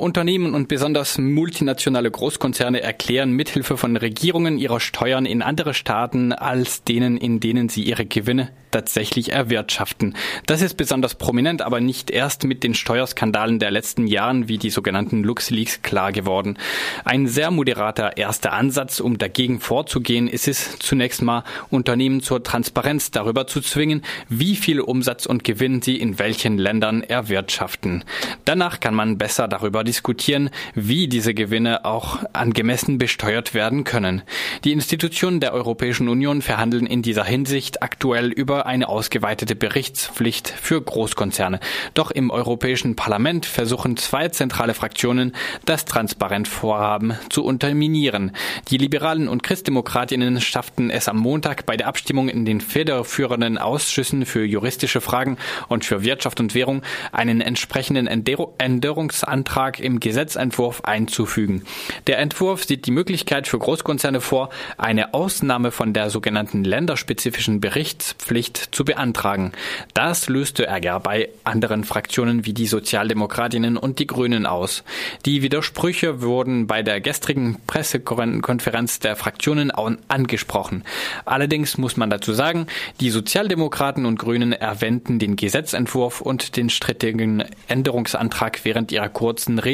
Unternehmen und besonders multinationale Großkonzerne erklären mithilfe von Regierungen ihre Steuern in andere Staaten als denen, in denen sie ihre Gewinne tatsächlich erwirtschaften. Das ist besonders prominent, aber nicht erst mit den Steuerskandalen der letzten Jahren wie die sogenannten LuxLeaks klar geworden. Ein sehr moderater erster Ansatz, um dagegen vorzugehen, ist es zunächst mal, Unternehmen zur Transparenz darüber zu zwingen, wie viel Umsatz und Gewinn sie in welchen Ländern erwirtschaften. Danach kann man besser darüber diskutieren, wie diese Gewinne auch angemessen besteuert werden können. Die Institutionen der Europäischen Union verhandeln in dieser Hinsicht aktuell über eine ausgeweitete Berichtspflicht für Großkonzerne. Doch im Europäischen Parlament versuchen zwei zentrale Fraktionen, das Transparenzvorhaben zu unterminieren. Die Liberalen und Christdemokratinnen schafften es am Montag bei der Abstimmung in den federführenden Ausschüssen für juristische Fragen und für Wirtschaft und Währung einen entsprechenden Änderungsantrag im Gesetzentwurf einzufügen. Der Entwurf sieht die Möglichkeit für Großkonzerne vor, eine Ausnahme von der sogenannten länderspezifischen Berichtspflicht zu beantragen. Das löste Ärger bei anderen Fraktionen wie die Sozialdemokratinnen und die Grünen aus. Die Widersprüche wurden bei der gestrigen Pressekonferenz der Fraktionen angesprochen. Allerdings muss man dazu sagen, die Sozialdemokraten und Grünen erwähnten den Gesetzentwurf und den strittigen Änderungsantrag während ihrer kurzen Rede.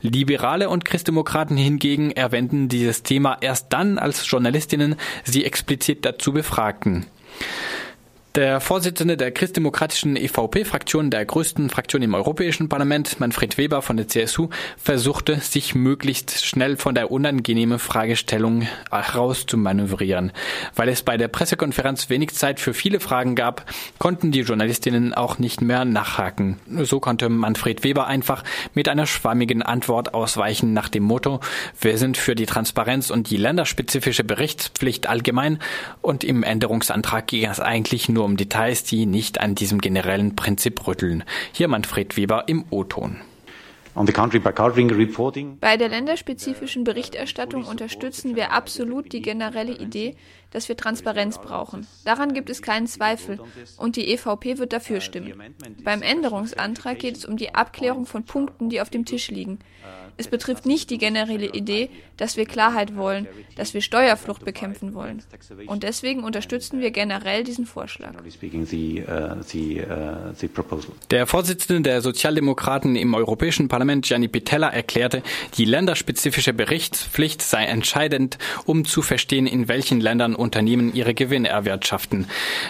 Liberale und Christdemokraten hingegen erwähnten dieses Thema erst dann, als Journalistinnen sie explizit dazu befragten. Der Vorsitzende der christdemokratischen EVP-Fraktion, der größten Fraktion im Europäischen Parlament, Manfred Weber von der CSU, versuchte, sich möglichst schnell von der unangenehmen Fragestellung herauszumanövrieren. Weil es bei der Pressekonferenz wenig Zeit für viele Fragen gab, konnten die Journalistinnen auch nicht mehr nachhaken. So konnte Manfred Weber einfach mit einer schwammigen Antwort ausweichen nach dem Motto, wir sind für die Transparenz und die länderspezifische Berichtspflicht allgemein und im Änderungsantrag ging es eigentlich nur um Details, die nicht an diesem generellen Prinzip rütteln. Hier Manfred Weber im O-Ton. Bei der länderspezifischen Berichterstattung unterstützen wir absolut die generelle Idee, dass wir Transparenz brauchen. Daran gibt es keinen Zweifel und die EVP wird dafür stimmen. Beim Änderungsantrag geht es um die Abklärung von Punkten, die auf dem Tisch liegen. Es betrifft nicht die generelle Idee, dass wir Klarheit wollen, dass wir Steuerflucht bekämpfen wollen. Und deswegen unterstützen wir generell diesen Vorschlag. Der Vorsitzende der Sozialdemokraten im Europäischen Parlament, Gianni Pitella, erklärte, die länderspezifische Berichtspflicht sei entscheidend, um zu verstehen, in welchen Ländern Unternehmen ihre Gewinne erwirtschaften.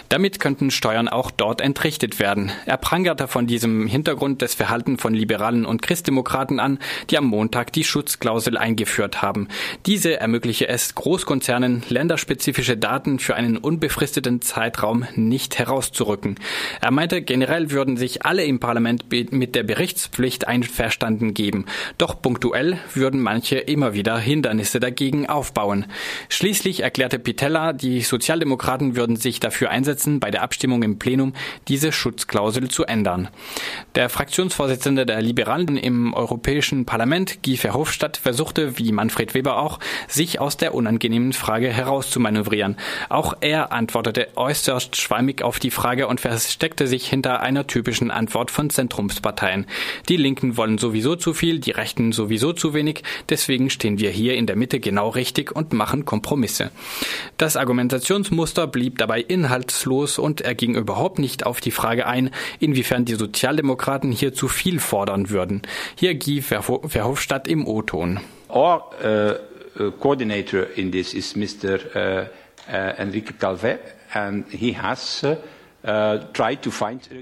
Damit könnten Steuern auch dort entrichtet werden. Er prangerte von diesem Hintergrund das Verhalten von Liberalen und Christdemokraten an, die am Montag die Schutzklausel eingeführt haben. Diese ermögliche es Großkonzernen, länderspezifische Daten für einen unbefristeten Zeitraum nicht herauszurücken. Er meinte, generell würden sich alle im Parlament mit der Berichtspflicht einverstanden geben. Doch punktuell würden manche immer wieder Hindernisse dagegen aufbauen. Schließlich erklärte Pitella, die Sozialdemokraten würden sich dafür einsetzen, bei der Abstimmung im Plenum diese Schutzklausel zu ändern. Der Fraktionsvorsitzende der Liberalen im Europäischen Parlament, Guy Verhofstadt, versuchte, wie Manfred Weber auch, sich aus der unangenehmen Frage herauszumanövrieren. Auch er antwortete äußerst schwammig auf die Frage und versteckte sich hinter einer typischen Antwort von Zentrumsparteien. Die Linken wollen sowieso zu viel, die Rechten sowieso zu wenig, deswegen stehen wir hier in der Mitte genau richtig und machen Kompromisse. Das Argumentationsmuster blieb dabei inhaltslos und er ging überhaupt nicht auf die Frage ein, inwiefern die Sozialdemokraten hier zu viel fordern würden. Hier Guy Verhofstadt im O-Ton. Our uh, uh, coordinator in this is Mr. Uh, uh, Enrique Calvet and he has uh, Uh,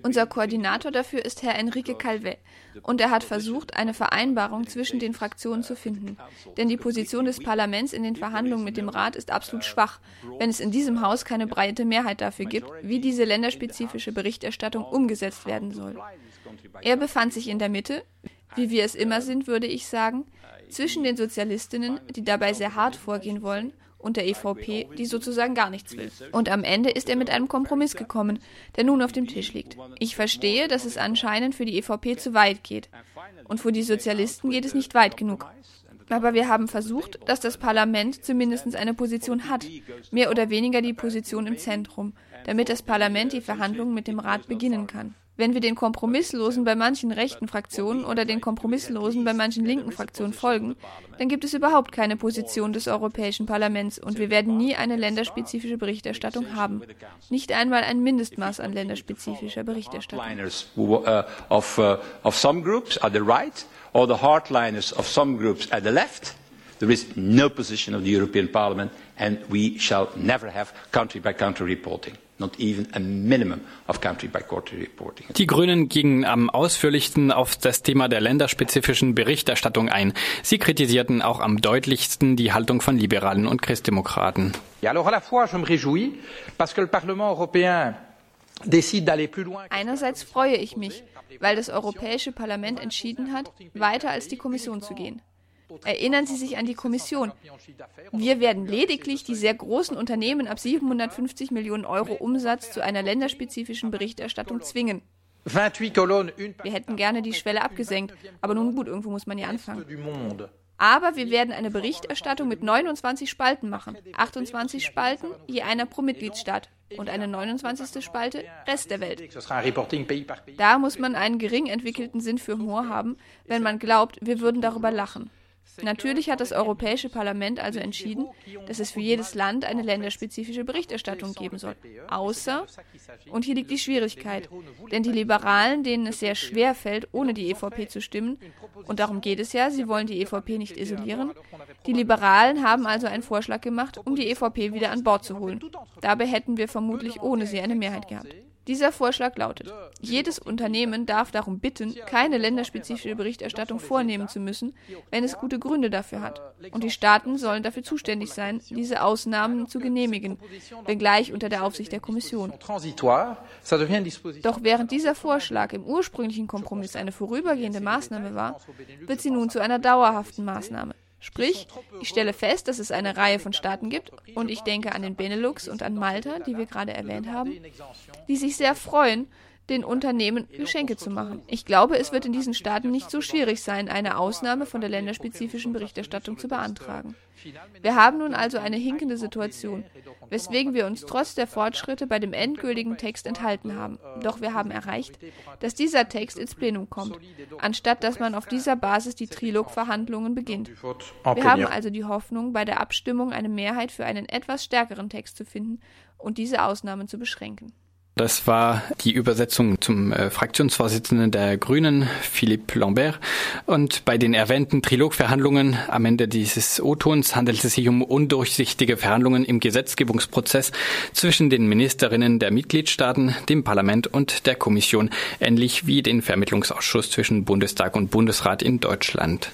Unser Koordinator dafür ist Herr Enrique Calvet und er hat versucht, eine Vereinbarung zwischen den Fraktionen zu finden. Denn die Position des Parlaments in den Verhandlungen mit dem Rat ist absolut schwach, wenn es in diesem Haus keine breite Mehrheit dafür gibt, wie diese länderspezifische Berichterstattung umgesetzt werden soll. Er befand sich in der Mitte, wie wir es immer sind, würde ich sagen, zwischen den Sozialistinnen, die dabei sehr hart vorgehen wollen, und der EVP, die sozusagen gar nichts will. Und am Ende ist er mit einem Kompromiss gekommen, der nun auf dem Tisch liegt. Ich verstehe, dass es anscheinend für die EVP zu weit geht. Und für die Sozialisten geht es nicht weit genug. Aber wir haben versucht, dass das Parlament zumindest eine Position hat, mehr oder weniger die Position im Zentrum, damit das Parlament die Verhandlungen mit dem Rat beginnen kann. Wenn wir den Kompromisslosen bei manchen rechten Fraktionen oder den Kompromisslosen bei manchen linken Fraktionen folgen, dann gibt es überhaupt keine Position des Europäischen Parlaments und wir werden nie eine länderspezifische Berichterstattung haben. Nicht einmal ein Mindestmaß an länderspezifischer Berichterstattung. There is no position of the European Parliament, and we shall never have country by country reporting. Not even a minimum of country by country reporting. Die Grünen gingen am ausführlichsten auf das Thema der länderspezifischen Berichterstattung ein. Sie kritisierten auch am deutlichsten die Haltung von Liberalen und Christdemokraten. Ja, alors à la fois, je me réjouis parce que le Parlement européen Einerseits freue ich mich, weil das Europäische Parlament entschieden hat, weiter als die Kommission zu gehen. Erinnern Sie sich an die Kommission. Wir werden lediglich die sehr großen Unternehmen ab 750 Millionen Euro Umsatz zu einer länderspezifischen Berichterstattung zwingen. Wir hätten gerne die Schwelle abgesenkt, aber nun gut, irgendwo muss man ja anfangen. Aber wir werden eine Berichterstattung mit 29 Spalten machen. 28 Spalten, je einer pro Mitgliedstaat. Und eine 29. Spalte, Rest der Welt. Da muss man einen gering entwickelten Sinn für Humor haben, wenn man glaubt, wir würden darüber lachen. Natürlich hat das Europäische Parlament also entschieden, dass es für jedes Land eine länderspezifische Berichterstattung geben soll. Außer, und hier liegt die Schwierigkeit, denn die Liberalen, denen es sehr schwer fällt, ohne die EVP zu stimmen, und darum geht es ja, sie wollen die EVP nicht isolieren, die Liberalen haben also einen Vorschlag gemacht, um die EVP wieder an Bord zu holen. Dabei hätten wir vermutlich ohne sie eine Mehrheit gehabt. Dieser Vorschlag lautet, jedes Unternehmen darf darum bitten, keine länderspezifische Berichterstattung vornehmen zu müssen, wenn es gute Gründe dafür hat. Und die Staaten sollen dafür zuständig sein, diese Ausnahmen zu genehmigen, wenngleich unter der Aufsicht der Kommission. Doch während dieser Vorschlag im ursprünglichen Kompromiss eine vorübergehende Maßnahme war, wird sie nun zu einer dauerhaften Maßnahme. Sprich, ich stelle fest, dass es eine Reihe von Staaten gibt, und ich denke an den Benelux und an Malta, die wir gerade erwähnt haben, die sich sehr freuen, den Unternehmen Geschenke zu machen. Ich glaube, es wird in diesen Staaten nicht so schwierig sein, eine Ausnahme von der länderspezifischen Berichterstattung zu beantragen. Wir haben nun also eine hinkende Situation, weswegen wir uns trotz der Fortschritte bei dem endgültigen Text enthalten haben. Doch wir haben erreicht, dass dieser Text ins Plenum kommt, anstatt dass man auf dieser Basis die Trilog-Verhandlungen beginnt. Wir haben also die Hoffnung, bei der Abstimmung eine Mehrheit für einen etwas stärkeren Text zu finden und diese Ausnahmen zu beschränken. Das war die Übersetzung zum äh, Fraktionsvorsitzenden der Grünen, Philippe Lambert. Und bei den erwähnten Trilogverhandlungen am Ende dieses O-Tons handelt es sich um undurchsichtige Verhandlungen im Gesetzgebungsprozess zwischen den Ministerinnen der Mitgliedstaaten, dem Parlament und der Kommission, ähnlich wie den Vermittlungsausschuss zwischen Bundestag und Bundesrat in Deutschland.